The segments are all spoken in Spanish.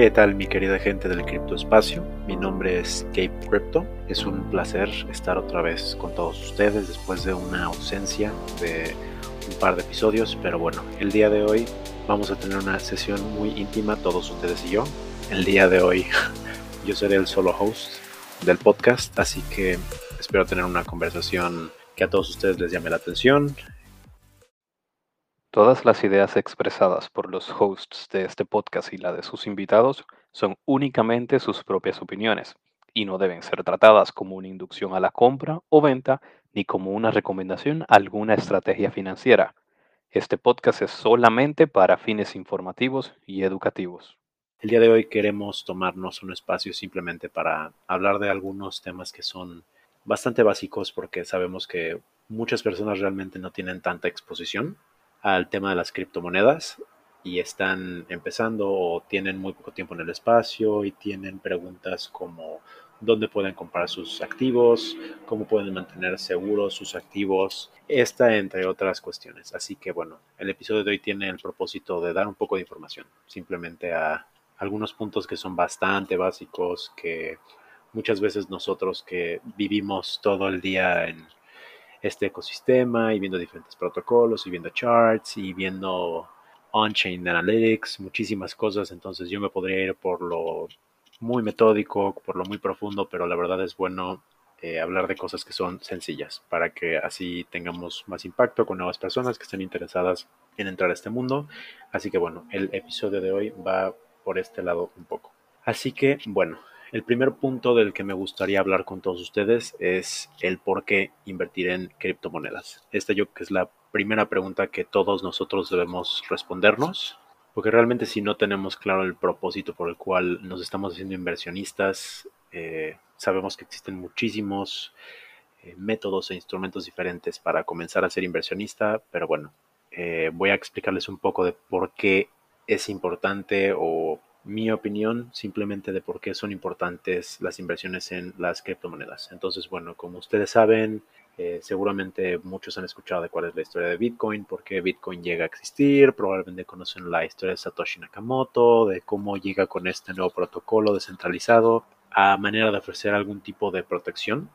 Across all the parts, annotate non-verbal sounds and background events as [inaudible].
¿Qué tal mi querida gente del criptoespacio? Mi nombre es Cape Crypto. Es un placer estar otra vez con todos ustedes después de una ausencia de un par de episodios, pero bueno, el día de hoy vamos a tener una sesión muy íntima todos ustedes y yo. El día de hoy [laughs] yo seré el solo host del podcast, así que espero tener una conversación que a todos ustedes les llame la atención, Todas las ideas expresadas por los hosts de este podcast y la de sus invitados son únicamente sus propias opiniones y no deben ser tratadas como una inducción a la compra o venta ni como una recomendación a alguna estrategia financiera. Este podcast es solamente para fines informativos y educativos. El día de hoy queremos tomarnos un espacio simplemente para hablar de algunos temas que son bastante básicos porque sabemos que muchas personas realmente no tienen tanta exposición al tema de las criptomonedas y están empezando o tienen muy poco tiempo en el espacio y tienen preguntas como dónde pueden comprar sus activos, cómo pueden mantener seguros sus activos, esta entre otras cuestiones. Así que bueno, el episodio de hoy tiene el propósito de dar un poco de información, simplemente a algunos puntos que son bastante básicos, que muchas veces nosotros que vivimos todo el día en este ecosistema y viendo diferentes protocolos y viendo charts y viendo on-chain analytics, muchísimas cosas. Entonces yo me podría ir por lo muy metódico, por lo muy profundo, pero la verdad es bueno eh, hablar de cosas que son sencillas para que así tengamos más impacto con nuevas personas que estén interesadas en entrar a este mundo. Así que bueno, el episodio de hoy va por este lado un poco. Así que bueno, el primer punto del que me gustaría hablar con todos ustedes es el por qué invertir en criptomonedas. Esta yo creo que es la primera pregunta que todos nosotros debemos respondernos, porque realmente si no tenemos claro el propósito por el cual nos estamos haciendo inversionistas, eh, sabemos que existen muchísimos eh, métodos e instrumentos diferentes para comenzar a ser inversionista, pero bueno, eh, voy a explicarles un poco de por qué es importante o mi opinión simplemente de por qué son importantes las inversiones en las criptomonedas. Entonces, bueno, como ustedes saben, eh, seguramente muchos han escuchado de cuál es la historia de Bitcoin, por qué Bitcoin llega a existir, probablemente conocen la historia de Satoshi Nakamoto, de cómo llega con este nuevo protocolo descentralizado a manera de ofrecer algún tipo de protección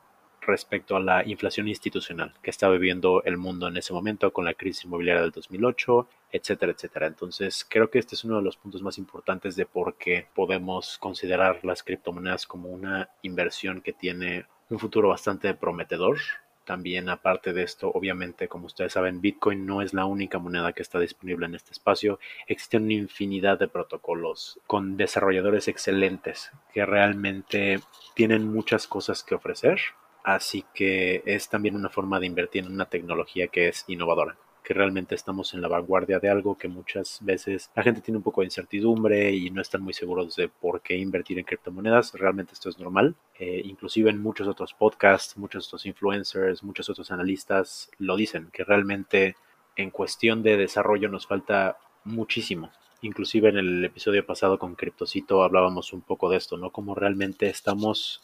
respecto a la inflación institucional que está viviendo el mundo en ese momento con la crisis inmobiliaria del 2008, etcétera, etcétera. Entonces, creo que este es uno de los puntos más importantes de por qué podemos considerar las criptomonedas como una inversión que tiene un futuro bastante prometedor. También, aparte de esto, obviamente, como ustedes saben, Bitcoin no es la única moneda que está disponible en este espacio. Existen una infinidad de protocolos con desarrolladores excelentes que realmente tienen muchas cosas que ofrecer Así que es también una forma de invertir en una tecnología que es innovadora, que realmente estamos en la vanguardia de algo que muchas veces la gente tiene un poco de incertidumbre y no están muy seguros de por qué invertir en criptomonedas. Realmente esto es normal. Eh, inclusive en muchos otros podcasts, muchos otros influencers, muchos otros analistas lo dicen, que realmente en cuestión de desarrollo nos falta muchísimo. Inclusive en el episodio pasado con Cryptocito hablábamos un poco de esto, ¿no? Como realmente estamos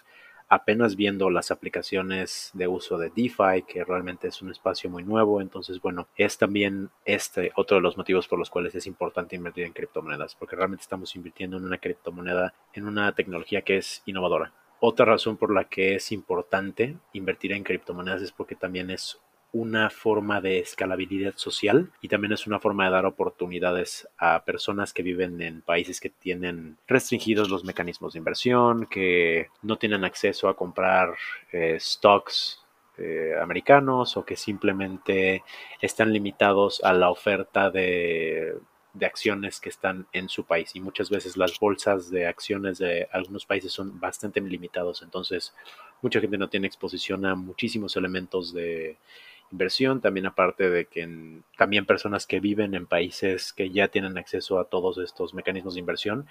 apenas viendo las aplicaciones de uso de DeFi, que realmente es un espacio muy nuevo. Entonces, bueno, es también este otro de los motivos por los cuales es importante invertir en criptomonedas, porque realmente estamos invirtiendo en una criptomoneda, en una tecnología que es innovadora. Otra razón por la que es importante invertir en criptomonedas es porque también es una forma de escalabilidad social y también es una forma de dar oportunidades a personas que viven en países que tienen restringidos los mecanismos de inversión, que no tienen acceso a comprar eh, stocks eh, americanos o que simplemente están limitados a la oferta de, de acciones que están en su país. Y muchas veces las bolsas de acciones de algunos países son bastante limitados. Entonces mucha gente no tiene exposición a muchísimos elementos de inversión, también aparte de que también personas que viven en países que ya tienen acceso a todos estos mecanismos de inversión,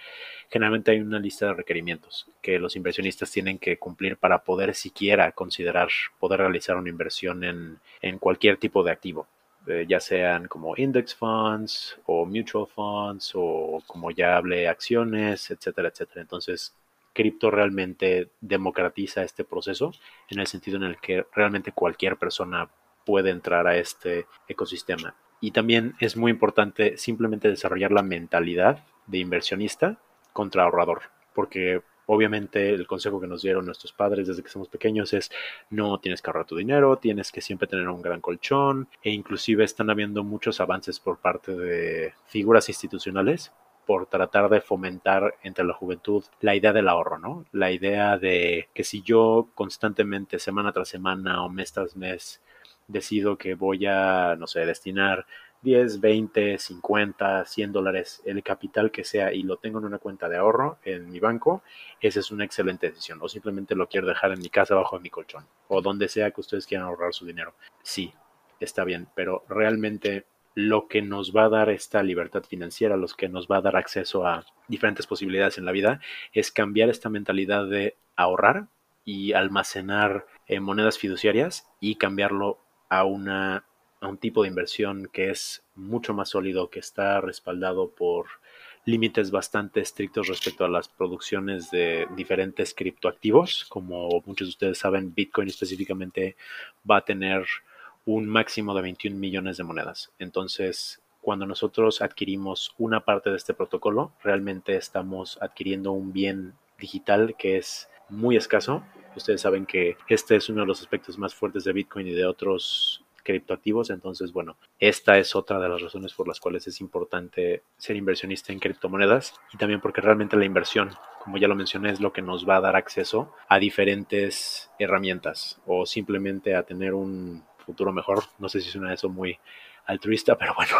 generalmente hay una lista de requerimientos que los inversionistas tienen que cumplir para poder siquiera considerar poder realizar una inversión en, cualquier tipo de activo. Eh, ya sean como index funds o mutual funds o como ya hablé acciones, etcétera, etcétera. Entonces, cripto realmente democratiza este proceso en el sentido en el que realmente cualquier persona puede entrar a este ecosistema. Y también es muy importante simplemente desarrollar la mentalidad de inversionista contra ahorrador, porque obviamente el consejo que nos dieron nuestros padres desde que somos pequeños es no tienes que ahorrar tu dinero, tienes que siempre tener un gran colchón e inclusive están habiendo muchos avances por parte de figuras institucionales por tratar de fomentar entre la juventud la idea del ahorro, ¿no? La idea de que si yo constantemente, semana tras semana o mes tras mes, decido que voy a, no sé, destinar 10, 20, 50, 100 dólares, el capital que sea, y lo tengo en una cuenta de ahorro en mi banco, esa es una excelente decisión. O simplemente lo quiero dejar en mi casa abajo de mi colchón, o donde sea que ustedes quieran ahorrar su dinero. Sí, está bien, pero realmente lo que nos va a dar esta libertad financiera, lo que nos va a dar acceso a diferentes posibilidades en la vida, es cambiar esta mentalidad de ahorrar y almacenar eh, monedas fiduciarias y cambiarlo a una a un tipo de inversión que es mucho más sólido, que está respaldado por límites bastante estrictos respecto a las producciones de diferentes criptoactivos. Como muchos de ustedes saben, Bitcoin específicamente va a tener un máximo de 21 millones de monedas. Entonces, cuando nosotros adquirimos una parte de este protocolo, realmente estamos adquiriendo un bien digital que es muy escaso. Ustedes saben que este es uno de los aspectos más fuertes de Bitcoin y de otros criptoactivos. Entonces, bueno, esta es otra de las razones por las cuales es importante ser inversionista en criptomonedas y también porque realmente la inversión, como ya lo mencioné, es lo que nos va a dar acceso a diferentes herramientas o simplemente a tener un futuro mejor. No sé si suena eso muy altruista, pero bueno,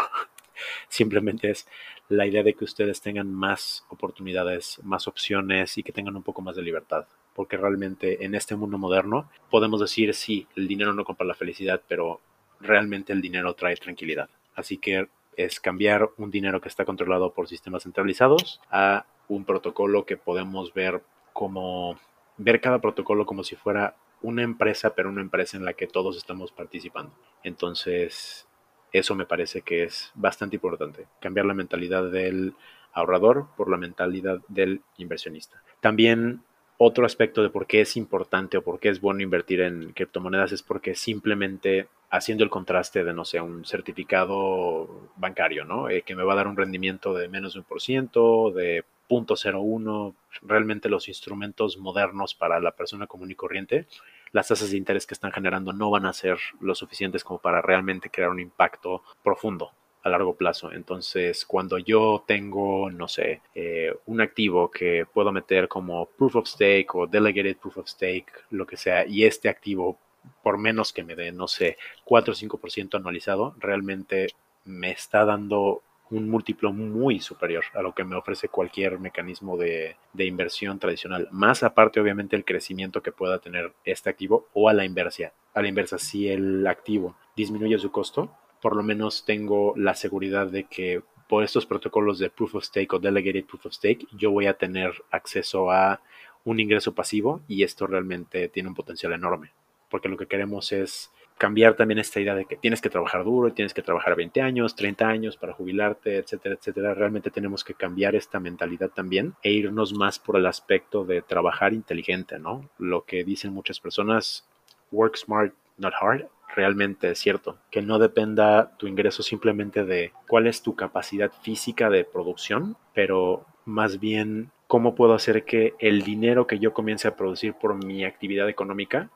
simplemente es la idea de que ustedes tengan más oportunidades, más opciones y que tengan un poco más de libertad porque realmente en este mundo moderno podemos decir, sí, el dinero no compra la felicidad, pero realmente el dinero trae tranquilidad. Así que es cambiar un dinero que está controlado por sistemas centralizados a un protocolo que podemos ver como ver cada protocolo como si fuera una empresa, pero una empresa en la que todos estamos participando. Entonces, eso me parece que es bastante importante, cambiar la mentalidad del ahorrador por la mentalidad del inversionista. También otro aspecto de por qué es importante o por qué es bueno invertir en criptomonedas es porque simplemente haciendo el contraste de, no sé, un certificado bancario, ¿no? Eh, que me va a dar un rendimiento de menos de un por ciento, de 0.01, realmente los instrumentos modernos para la persona común y corriente, las tasas de interés que están generando no van a ser lo suficientes como para realmente crear un impacto profundo a largo plazo. Entonces, cuando yo tengo, no sé, eh, un activo que puedo meter como proof of stake o delegated proof of stake, lo que sea, y este activo, por menos que me dé, no sé, 4 o 5% anualizado, realmente me está dando un múltiplo muy superior a lo que me ofrece cualquier mecanismo de, de, inversión tradicional. Más aparte, obviamente, el crecimiento que pueda tener este activo o a la inversa. A la inversa, si el activo disminuye su costo, por lo menos tengo la seguridad de que por estos protocolos de Proof of Stake o Delegated Proof of Stake, yo voy a tener acceso a un ingreso pasivo y esto realmente tiene un potencial enorme, porque lo que queremos es cambiar también esta idea de que tienes que trabajar duro y tienes que trabajar 20 años, 30 años para jubilarte, etcétera, etcétera. Realmente tenemos que cambiar esta mentalidad también e irnos más por el aspecto de trabajar inteligente, ¿no? Lo que dicen muchas personas, work smart, not hard, realmente es cierto. Que no dependa tu ingreso simplemente de cuál es tu capacidad física de producción, pero más bien cómo puedo hacer que el dinero que yo comience a producir por mi actividad económica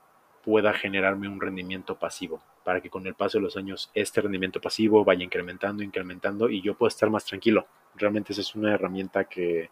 pueda generarme un rendimiento pasivo, para que con el paso de los años este rendimiento pasivo vaya incrementando, incrementando y yo pueda estar más tranquilo. Realmente esa es una herramienta que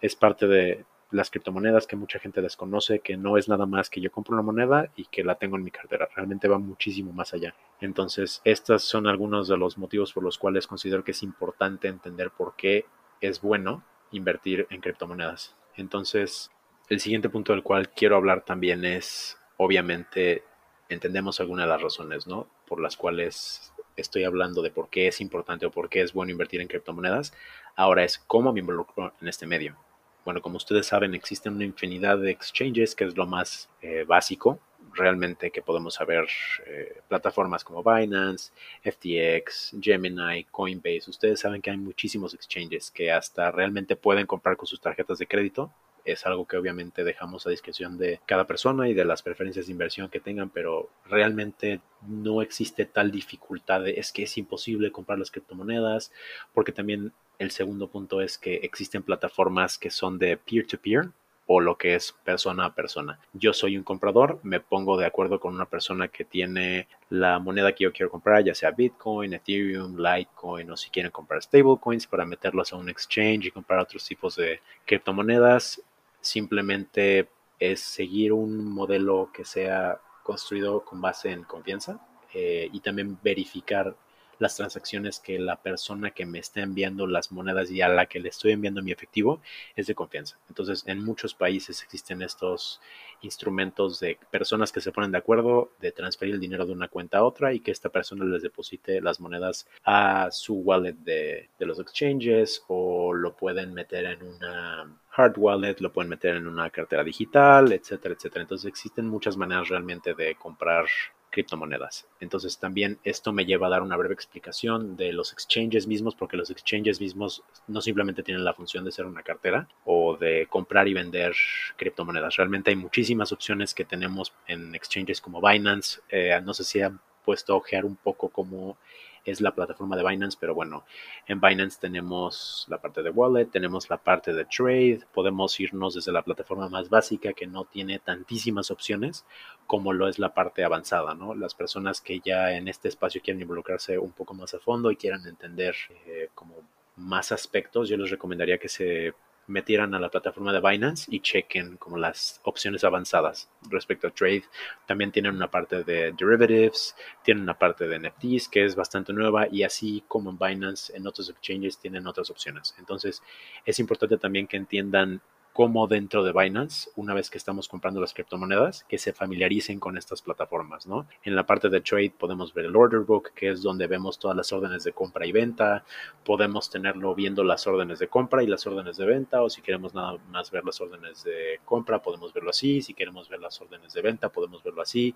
es parte de, las criptomonedas que mucha gente desconoce, que no es nada más que yo compro una moneda y que la tengo en mi cartera, realmente va muchísimo más allá. Entonces, estos son algunos de los motivos por los cuales considero que es importante entender por qué es bueno invertir en criptomonedas. Entonces, el siguiente punto del cual quiero hablar también es, obviamente, entendemos algunas de las razones, ¿no? Por las cuales estoy hablando de por qué es importante o por qué es bueno invertir en criptomonedas. Ahora es cómo me involucro en este medio bueno, como ustedes saben, existen una infinidad de exchanges, que es lo más eh, básico realmente que podemos saber. Eh, plataformas como Binance, FTX, Gemini, Coinbase. Ustedes saben que hay muchísimos exchanges que hasta realmente pueden comprar con sus tarjetas de crédito es algo que obviamente dejamos a discreción de cada persona y de las preferencias de inversión que tengan, pero realmente no existe tal dificultad de es que es imposible comprar las criptomonedas, porque también el segundo punto es que existen plataformas que son de peer-to-peer, o lo que es persona a persona. Yo soy un comprador, me pongo de acuerdo con una persona que tiene la moneda que yo quiero comprar, ya sea Bitcoin, Ethereum, Litecoin o si quieren comprar stablecoins para meterlos a un exchange y comprar otros tipos de criptomonedas. Simplemente es seguir un modelo que sea construido con base en confianza eh, y también verificar las transacciones que la persona que me está enviando las monedas y a la que le estoy enviando mi efectivo es de confianza. Entonces, en muchos países existen estos instrumentos de personas que se ponen de acuerdo de transferir el dinero de una cuenta a otra y que esta persona les deposite las monedas a su wallet de, de los exchanges o lo pueden meter en una hard wallet, lo pueden meter en una cartera digital, etcétera, etcétera. Entonces existen muchas maneras realmente de comprar criptomonedas. Entonces también esto me lleva a dar una breve explicación de los exchanges mismos, porque los exchanges mismos no simplemente tienen la función de ser una cartera o de comprar y vender criptomonedas. Realmente hay muchísimas opciones que tenemos en exchanges como Binance. Eh, no sé si han puesto a ojear un poco cómo es la plataforma de Binance, pero bueno, en Binance tenemos la parte de wallet, tenemos la parte de trade, podemos irnos desde la plataforma más básica que no tiene tantísimas opciones como lo es la parte avanzada, ¿no? Las personas que ya en este espacio quieren involucrarse un poco más a fondo y quieran entender eh, como más aspectos, yo les recomendaría que se metieran a la plataforma de Binance y chequen como las opciones avanzadas respecto a trade. También tienen una parte de derivatives, tienen una parte de NFTs que es bastante nueva y así como en Binance, en otros exchanges tienen otras opciones. Entonces es importante también que entiendan como dentro de Binance, una vez que estamos comprando las criptomonedas, que se familiaricen con estas plataformas, ¿no? En la parte de trade podemos ver el order book, que es donde vemos todas las órdenes de compra y venta. Podemos tenerlo viendo las órdenes de compra y las órdenes de venta, o si queremos nada más ver las órdenes de compra, podemos verlo así. Si queremos ver las órdenes de venta, podemos verlo así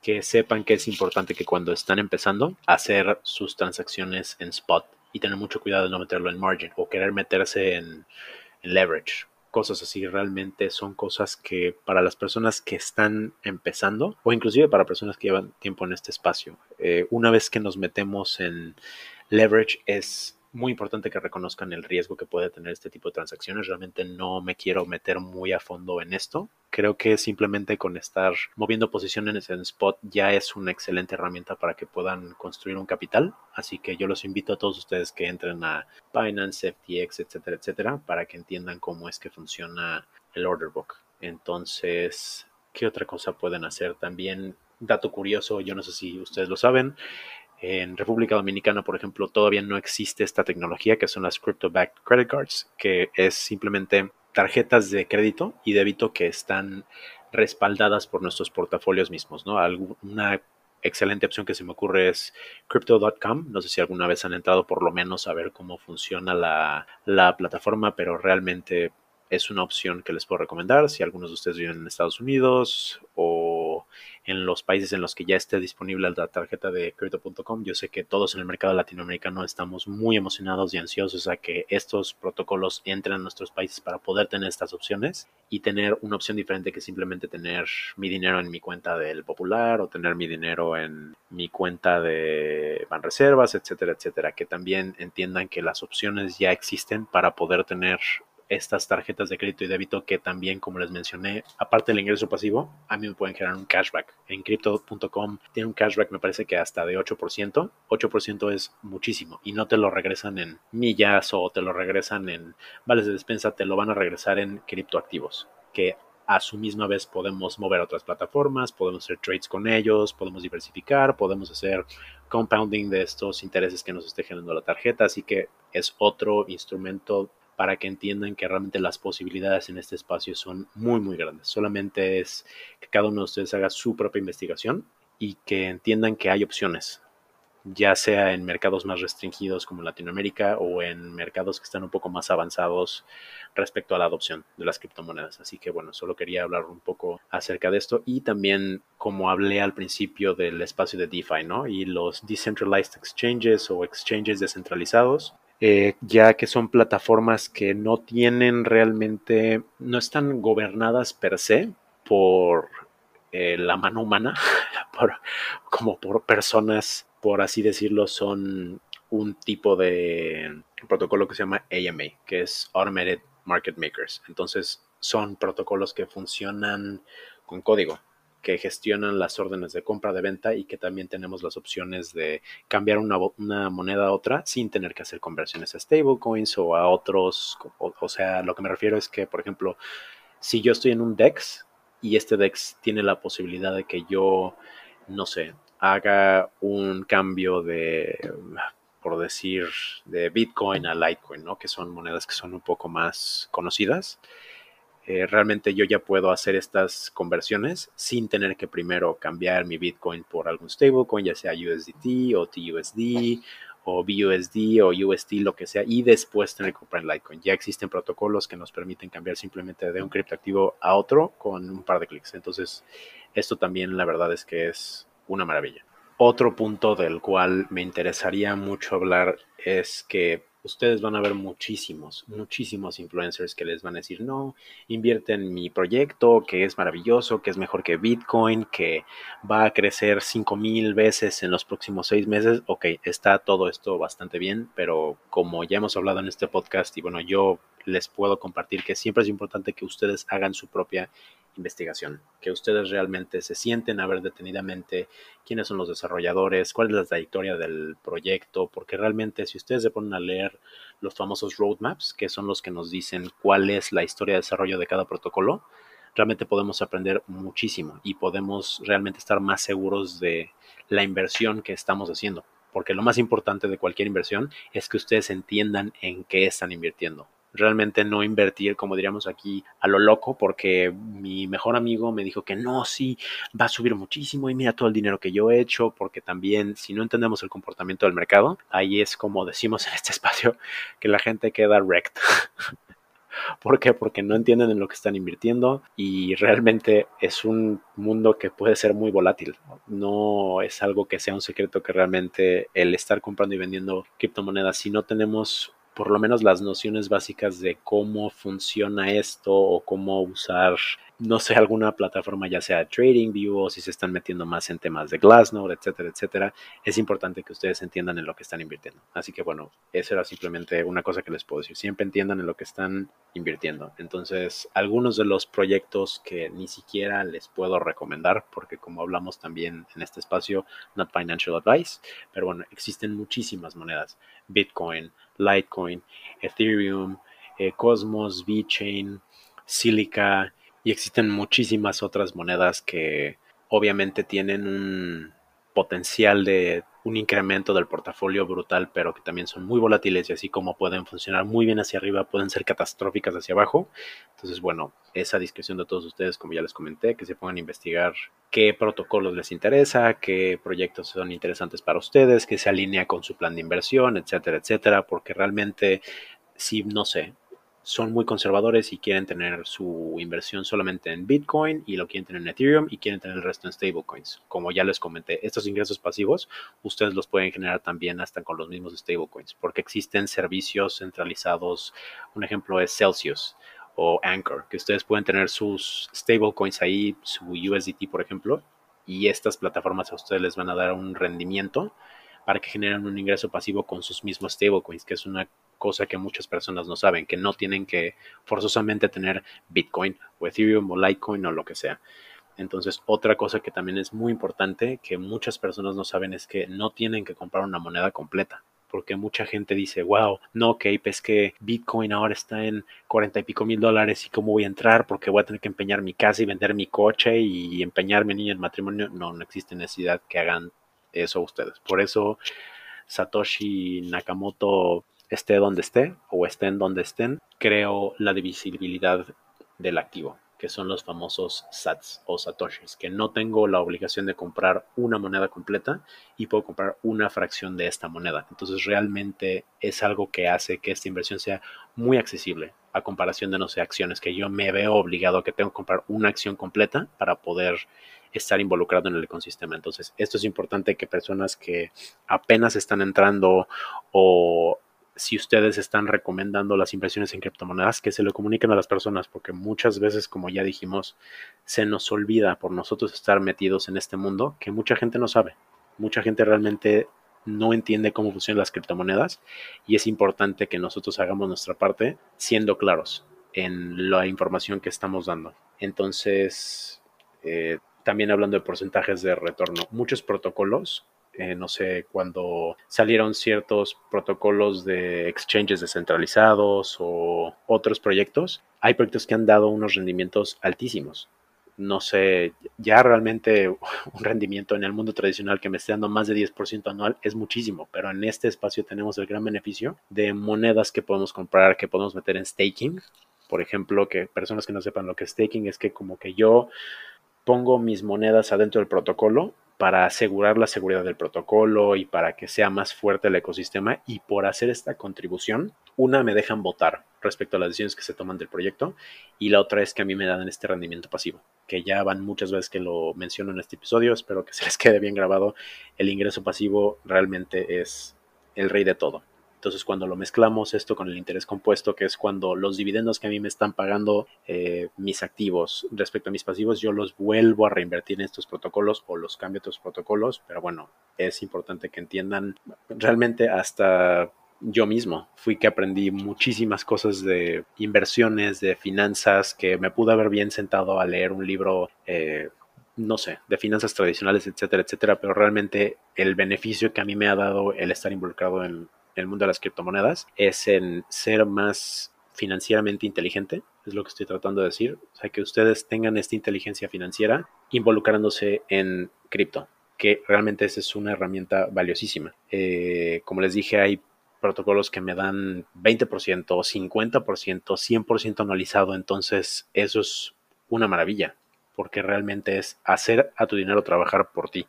que sepan que es importante que cuando están empezando hacer sus transacciones en spot y tener mucho cuidado de no meterlo en margin o querer meterse en, en leverage cosas así realmente son cosas que para las personas que están empezando o inclusive para personas que llevan tiempo en este espacio, eh, una vez que nos metemos en leverage es muy importante que reconozcan el riesgo que puede tener este tipo de transacciones. Realmente no me quiero meter muy a fondo en esto. Creo que simplemente con estar moviendo posiciones en spot ya es una excelente herramienta para que puedan construir un capital. Así que yo los invito a todos ustedes que entren a Binance, FTX, etcétera, etcétera, para que entiendan cómo es que funciona el order book. Entonces, ¿qué otra cosa pueden hacer? También, dato curioso, yo no sé si ustedes lo saben, en República Dominicana, por ejemplo, todavía no existe esta tecnología que son las Crypto-Backed Credit Cards, que es simplemente tarjetas de crédito y débito que están respaldadas por nuestros portafolios mismos, ¿no? Una excelente opción que se me ocurre es crypto.com. No sé si alguna vez han entrado por lo menos a ver cómo funciona la, la plataforma, pero realmente es una opción que les puedo recomendar si algunos de ustedes viven en Estados Unidos o en los países en los que ya esté disponible la tarjeta de crypto.com. Yo sé que todos en el mercado latinoamericano estamos muy emocionados y ansiosos a que estos protocolos entren a nuestros países para poder tener estas opciones y tener una opción diferente que simplemente tener mi dinero en mi cuenta del Popular o tener mi dinero en mi cuenta de Banreservas, etcétera, etcétera. Que también entiendan que las opciones ya existen para poder tener estas tarjetas de crédito y débito que también, como les mencioné, aparte del ingreso pasivo, a mí me pueden generar un cashback. En crypto.com tiene un cashback, me parece que hasta de 8%. 8% es muchísimo y no te lo regresan en millas o te lo regresan en vales de despensa, te lo van a regresar en criptoactivos, que a su misma vez podemos mover a otras plataformas, podemos hacer trades con ellos, podemos diversificar, podemos hacer compounding de estos intereses que nos esté generando la tarjeta, así que es otro instrumento para que entiendan que realmente las posibilidades en este espacio son muy, muy grandes. Solamente es que cada uno de ustedes haga su propia investigación y que entiendan que hay opciones, ya sea en mercados más restringidos como Latinoamérica o en mercados que están un poco más avanzados respecto a la adopción de las criptomonedas. Así que bueno, solo quería hablar un poco acerca de esto y también como hablé al principio del espacio de DeFi, ¿no? Y los decentralized exchanges o exchanges descentralizados eh, ya que son plataformas que no tienen realmente, no están gobernadas per se por eh, la mano humana, [laughs] como por personas, por así decirlo, son un tipo de protocolo que se llama AMA, que es Automated Market Makers. Entonces, son protocolos que funcionan con código, que gestionan las órdenes de compra, de venta y que también tenemos las opciones de cambiar una, moneda a otra sin tener que hacer conversiones a stablecoins o a otros. O, o, sea, lo que me refiero es que, por ejemplo, si yo estoy en un DEX y este DEX tiene la posibilidad de que yo, no sé, haga un cambio de, por decir, de Bitcoin a Litecoin, ¿no? Que son monedas que son un poco más conocidas. Eh, realmente yo ya puedo hacer estas conversiones sin tener que primero cambiar mi Bitcoin por algún stablecoin, ya sea USDT o TUSD o BUSD o USD, lo que sea, y después tener que comprar en Litecoin. Ya existen protocolos que nos permiten cambiar simplemente de un criptoactivo a otro con un par de clics. Entonces, esto también la verdad es que es una maravilla. Otro punto del cual me interesaría mucho hablar es que ustedes van a ver muchísimos, muchísimos influencers que les van a decir, no, invierte en mi proyecto, que es maravilloso, que es mejor que Bitcoin, que va a crecer 5 mil veces en los próximos seis meses. Ok, está todo esto bastante bien, pero como ya hemos hablado en este podcast y bueno, yo les puedo compartir que siempre es importante que ustedes hagan su propia investigación, que ustedes realmente se sienten a ver detenidamente quiénes son los desarrolladores, cuál es la trayectoria del proyecto, porque realmente si ustedes se ponen a leer los famosos roadmaps, que son los que nos dicen cuál es la historia de desarrollo de cada protocolo, realmente podemos aprender muchísimo y podemos realmente estar más seguros de la inversión que estamos haciendo. Porque lo más importante de cualquier inversión es que ustedes entiendan en qué están invirtiendo realmente no invertir, como diríamos aquí, a lo loco, porque mi mejor amigo me dijo que no, sí, va a subir muchísimo y mira todo el dinero que yo he hecho, porque también si no entendemos el comportamiento del mercado, ahí es como decimos en este [laughs] espacio, que la gente queda wrecked. [laughs] ¿Por qué? Porque no entienden en lo que están invirtiendo y realmente es un mundo que puede ser muy volátil. No es algo que sea un secreto que realmente el estar comprando y vendiendo criptomonedas, si no tenemos por lo menos las nociones básicas de cómo funciona esto o cómo usar, no sé, alguna plataforma, ya sea TradingView o si se están metiendo más en temas de Glassnode, etcétera, etcétera, es importante que ustedes entiendan en lo que están invirtiendo. Así que bueno, eso era simplemente una cosa que les puedo decir. Siempre entiendan en lo que están invirtiendo. Entonces, algunos de los proyectos que ni siquiera les puedo recomendar, porque como hablamos también en este espacio, not financial advice, pero bueno, existen muchísimas monedas. Bitcoin, Litecoin, Ethereum, eh, Cosmos, VeChain, Silica y existen muchísimas otras monedas que obviamente tienen un potencial de un incremento del portafolio brutal, pero que también son muy volátiles y así como pueden funcionar muy bien hacia arriba, pueden ser catastróficas hacia abajo. Entonces, bueno, esa discreción de todos ustedes, como ya les comenté, que se pongan a investigar qué protocolos les interesa, qué proyectos son interesantes para ustedes, que se alinea con su plan de inversión, etcétera, etcétera, porque realmente, si no sé, son muy conservadores y quieren tener su inversión solamente en Bitcoin y lo quieren tener en Ethereum y quieren tener el resto en stablecoins. Como ya les comenté, estos ingresos pasivos ustedes los pueden generar también hasta con los mismos stablecoins, porque existen servicios centralizados. Un ejemplo es Celsius o Anchor, que ustedes pueden tener sus stablecoins ahí, su USDT, por ejemplo, y estas plataformas a ustedes les van a dar un rendimiento para que generen un ingreso pasivo con sus mismos stablecoins, que es una cosa que muchas personas no saben, que no tienen que forzosamente tener Bitcoin o Ethereum o Litecoin o lo que sea. Entonces, otra cosa que también es muy importante que muchas personas no saben es que no tienen que comprar una moneda completa. Porque mucha gente dice, wow, no, ok, pues que Bitcoin ahora está en cuarenta y pico mil dólares y cómo voy a entrar porque voy a tener que empeñar mi casa y vender mi coche y empeñar mi niño en matrimonio. No, no existe necesidad que hagan eso ustedes. Por eso Satoshi Nakamoto esté donde esté o estén donde estén, creo la divisibilidad del activo, que son los famosos sats o satoshis, que no tengo la obligación de comprar una moneda completa y puedo comprar una fracción de esta moneda. Entonces realmente es algo que hace que esta inversión sea muy accesible a comparación de, no sé, acciones que yo me veo obligado a que tengo que comprar una acción completa para poder estar involucrado en el ecosistema. Entonces, esto es importante que personas que apenas están entrando o si ustedes están recomendando las inversiones en criptomonedas, que se lo comuniquen a las personas, porque muchas veces, como ya dijimos, se nos olvida por nosotros estar metidos en este mundo que mucha gente no sabe. Mucha gente realmente no entiende cómo funcionan las criptomonedas y es importante que nosotros hagamos nuestra parte siendo claros en la información que estamos dando. Entonces, eh, también hablando de porcentajes de retorno, muchos protocolos eh, no sé, cuando salieron ciertos protocolos de exchanges descentralizados o otros proyectos, hay proyectos que han dado unos rendimientos altísimos. No sé, ya realmente [laughs] un rendimiento en el mundo tradicional que me esté dando más de 10% anual es muchísimo, pero en este espacio tenemos el gran beneficio de monedas que podemos comprar, que podemos meter en staking. Por ejemplo, que personas que no sepan lo que es staking es que como que yo pongo mis monedas adentro del protocolo para asegurar la seguridad del protocolo y para que sea más fuerte el ecosistema y por hacer esta contribución, una me dejan votar respecto a las decisiones que se toman del proyecto y la otra es que a mí me dan este rendimiento pasivo, que ya van muchas veces que lo menciono en este episodio, espero que se les quede bien grabado, el ingreso pasivo realmente es el rey de todo. Entonces, cuando lo mezclamos esto con el interés compuesto, que es cuando los dividendos que a mí me están pagando eh, mis activos respecto a mis pasivos, yo los vuelvo a reinvertir en estos protocolos o los cambio a otros protocolos. Pero bueno, es importante que entiendan realmente hasta yo mismo fui que aprendí muchísimas cosas de inversiones, de finanzas, que me pude haber bien sentado a leer un libro. Eh, no sé, de finanzas tradicionales, etcétera, etcétera, pero realmente el beneficio que a mí me ha dado el estar involucrado en, el mundo de las criptomonedas es en ser más financieramente inteligente, es lo que estoy tratando de decir. O sea, que ustedes tengan esta inteligencia financiera involucrándose en cripto, que realmente esa es una herramienta valiosísima. Eh, como les dije, hay protocolos que me dan 20%, 50%, 100% anualizado, entonces eso es una maravilla, porque realmente es hacer a tu dinero trabajar por ti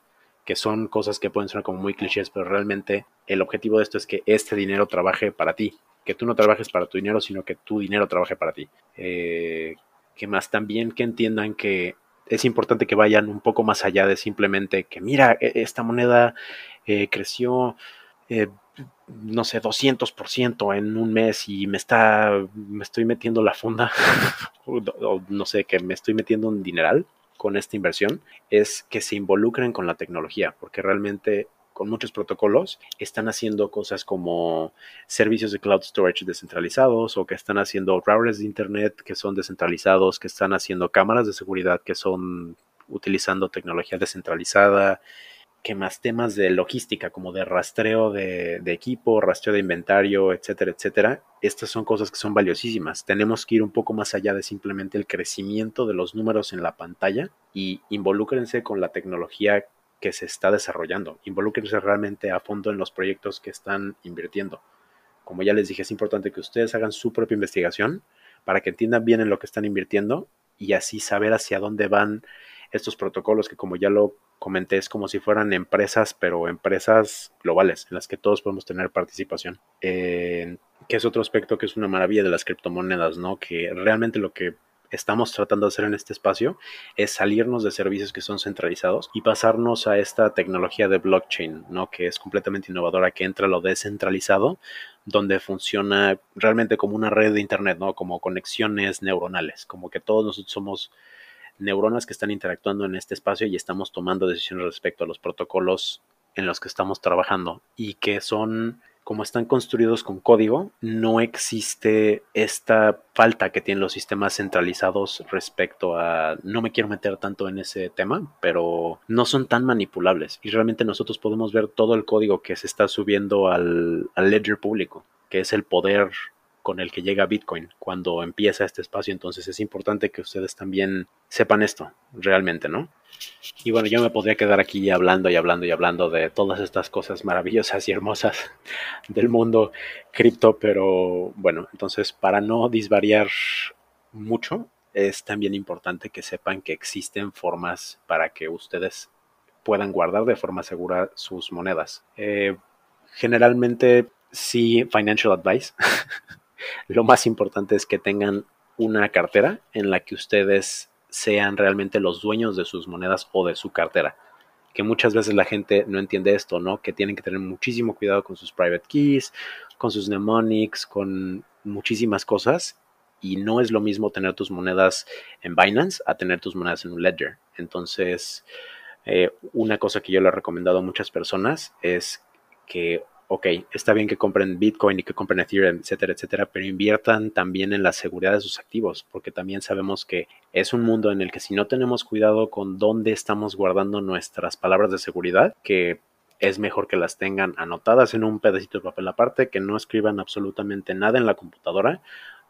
que son cosas que pueden ser como muy clichés, pero realmente el objetivo de esto es que este dinero trabaje para ti, que tú no trabajes para tu dinero, sino que tu dinero trabaje para ti. Eh, que más también que entiendan que es importante que vayan un poco más allá de simplemente que mira, e, esta moneda eh, creció, eh, no sé, 200% en un mes y me está, me estoy metiendo la funda, [laughs] o, no sé, que me estoy metiendo un dineral con esta inversión es que se involucren con la tecnología, porque realmente con muchos protocolos están haciendo cosas como servicios de cloud storage descentralizados o que están haciendo routers de internet que son descentralizados, que están haciendo cámaras de seguridad que son utilizando tecnología descentralizada, que más temas de logística, como de rastreo de, equipo, rastreo de inventario, etcétera, etcétera. Estas son cosas que son valiosísimas. Tenemos que ir un poco más allá de simplemente el crecimiento de los números en la pantalla y involúcrense con la tecnología que se está desarrollando. Involúcrense realmente a fondo en los proyectos que están invirtiendo. Como ya les dije, es importante que ustedes hagan su propia investigación para que entiendan bien en lo que están invirtiendo y así saber hacia dónde van estos protocolos que como ya lo comenté es como si fueran empresas, pero empresas globales en las que todos podemos tener participación. que es otro aspecto que es una maravilla de las criptomonedas, ¿no? Que realmente lo que estamos tratando de hacer en este espacio es salirnos de servicios que son centralizados y pasarnos a esta tecnología de blockchain, ¿no? Que es completamente innovadora, que entra lo descentralizado, donde funciona realmente como una red de internet, ¿no? Como conexiones neuronales, como que todos nosotros somos neuronas que están interactuando en este espacio y estamos tomando decisiones respecto a los protocolos en los que estamos trabajando y que son como están construidos con código, no existe esta falta que tienen los sistemas centralizados respecto a, no me quiero meter tanto en ese tema, pero no son tan manipulables. Y realmente nosotros podemos ver todo el código que se está subiendo al, al ledger público, que es el poder con el que llega Bitcoin cuando empieza este espacio. Entonces es importante que ustedes también sepan esto realmente, ¿no? Y bueno, yo me podría quedar aquí hablando y hablando y hablando de todas estas cosas maravillosas y hermosas [laughs] del mundo cripto, pero bueno, entonces para no disvariar mucho, es también importante que sepan que existen formas para que ustedes puedan guardar de forma segura sus monedas. Eh, generalmente sí, financial advice [laughs] lo más importante es que tengan una cartera en la que ustedes sean realmente los dueños de sus monedas o de su cartera. Que muchas veces la gente no entiende esto, ¿no? Que tienen que tener muchísimo cuidado con sus private keys, con sus mnemonics, con muchísimas cosas. Y no es lo mismo tener tus monedas en Binance a tener tus monedas en un ledger. Entonces, eh, una cosa que yo le he recomendado a muchas personas es que ok, está bien que compren Bitcoin y que compren Ethereum, etcétera, etcétera, pero inviertan también en la seguridad de sus activos, porque también sabemos que es un mundo en el que si no tenemos cuidado con dónde estamos guardando nuestras palabras de seguridad, que es mejor que las tengan anotadas en un pedacito de papel aparte, que no escriban absolutamente nada en la computadora,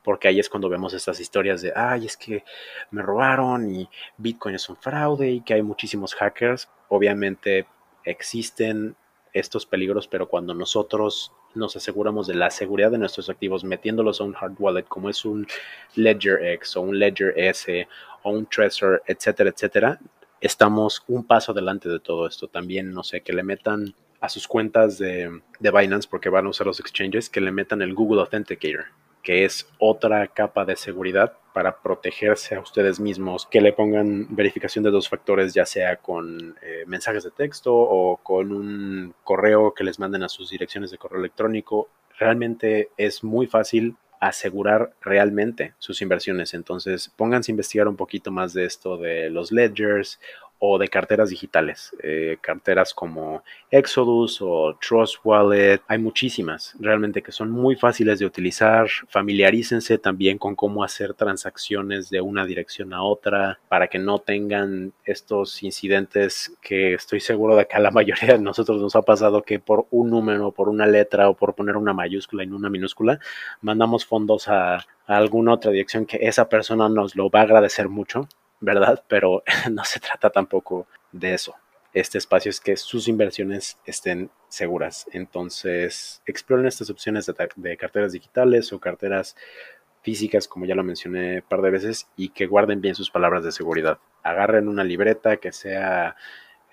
porque ahí es cuando vemos estas historias de, ay, es que me robaron y Bitcoin es un fraude y que hay muchísimos hackers. Obviamente existen estos peligros, pero cuando nosotros nos aseguramos de la seguridad de nuestros activos metiéndolos a un hard wallet como es un Ledger X o un Ledger S o un Trezor, etcétera, etcétera, estamos un paso adelante de todo esto. También, no sé, que le metan a sus cuentas de, de Binance, porque van a usar los exchanges, que le metan el Google Authenticator que es otra capa de seguridad para protegerse a ustedes mismos, que le pongan verificación de dos factores, ya sea con eh, mensajes de texto o con un correo que les manden a sus direcciones de correo electrónico. Realmente es muy fácil asegurar realmente sus inversiones. Entonces, pónganse a investigar un poquito más de esto de los ledgers o de carteras digitales, eh, carteras como Exodus o Trust Wallet, hay muchísimas realmente que son muy fáciles de utilizar, familiarícense también con cómo hacer transacciones de una dirección a otra para que no tengan estos incidentes que estoy seguro de que a la [laughs] mayoría de nosotros nos ha pasado que por un número, por una letra o por poner una mayúscula en una minúscula, mandamos fondos a, a alguna otra dirección que esa persona nos lo va a agradecer mucho ¿verdad? Pero [laughs] no se trata tampoco de eso. Este espacio es que sus inversiones estén seguras. Entonces, exploren estas opciones de, carteras digitales o carteras físicas, como ya lo mencioné un par de veces, y que guarden bien sus palabras de seguridad. Agarren una libreta que sea,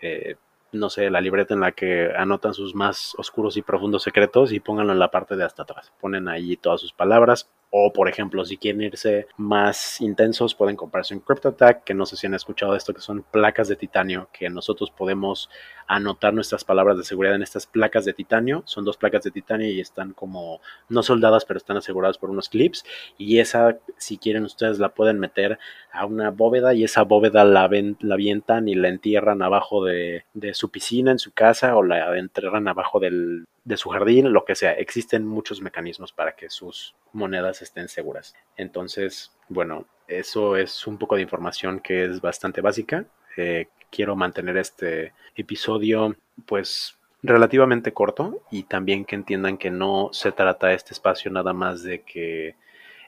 eh, no sé, la libreta en la que anotan sus más oscuros y profundos secretos y pónganlo en la parte de hasta atrás. Ponen ahí todas sus palabras o, por ejemplo, si quieren irse más intensos, pueden comprarse un CryptoTag, que no sé si han escuchado esto, que son placas de titanio, que nosotros podemos anotar nuestras palabras de seguridad en estas placas de titanio. Son dos placas de titanio y están como, no soldadas, pero están aseguradas por unos clips. Y esa, si quieren ustedes, la pueden meter a una bóveda y esa bóveda la, ven, la avientan y la entierran abajo de, de su piscina en su casa o la entierran abajo del, de su jardín, lo que sea. Existen muchos mecanismos para que sus monedas estén seguras. Entonces, bueno, eso es un poco de información que es bastante básica. Eh, quiero mantener este episodio pues relativamente corto y también que entiendan que no se trata este espacio nada más de que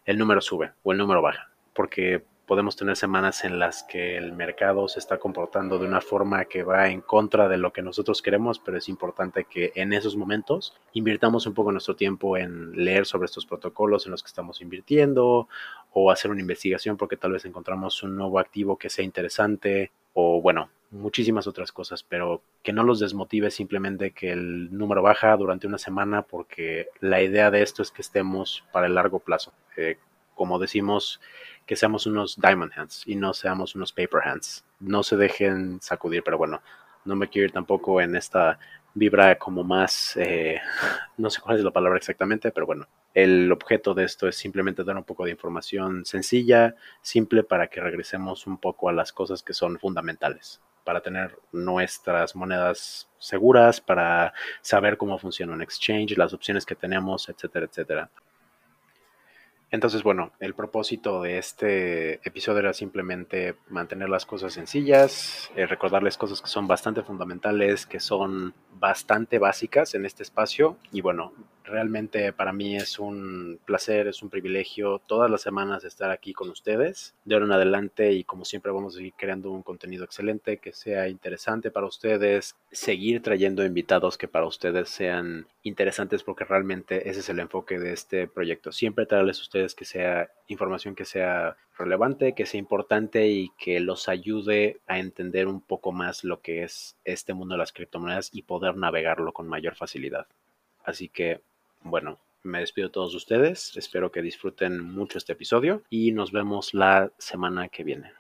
el número sube o el número baja, porque podemos tener semanas en las que el mercado se está comportando de una forma que va en contra de lo que nosotros queremos, pero es importante que en esos momentos invirtamos un poco nuestro tiempo en leer sobre estos protocolos en los que estamos invirtiendo o hacer una investigación porque tal vez encontramos un nuevo activo que sea interesante o bueno, muchísimas otras cosas, pero que no los desmotive simplemente que el número baja durante una semana porque la idea de esto es que estemos para el largo plazo. Eh, como decimos, que seamos unos diamond hands y no seamos unos paper hands. No se dejen sacudir, pero bueno, no me quiero ir tampoco en esta vibra como más, eh, [laughs] no sé cuál es la palabra exactamente, pero bueno, el objeto de esto es simplemente dar un poco de información sencilla, simple, para que regresemos un poco a las cosas que son fundamentales, para tener nuestras monedas seguras, para saber cómo funciona un exchange, las opciones que tenemos, etcétera, etcétera. Entonces, bueno, el propósito de este episodio era simplemente mantener las cosas sencillas, eh, recordarles cosas que son bastante fundamentales, que son bastante básicas en este espacio. Y bueno, realmente para mí es un placer, es un privilegio todas las semanas estar aquí con ustedes. De ahora en adelante y como siempre vamos a seguir creando un contenido excelente que sea interesante para ustedes, seguir trayendo invitados que para ustedes sean interesantes porque realmente ese es el enfoque de este proyecto. Siempre traerles a ustedes que sea información que sea relevante, que sea importante y que los ayude a entender un poco más lo que es este mundo de las criptomonedas y poder navegarlo con mayor facilidad. Así que, bueno, me despido de todos ustedes, espero que disfruten mucho este episodio y nos vemos la semana que viene.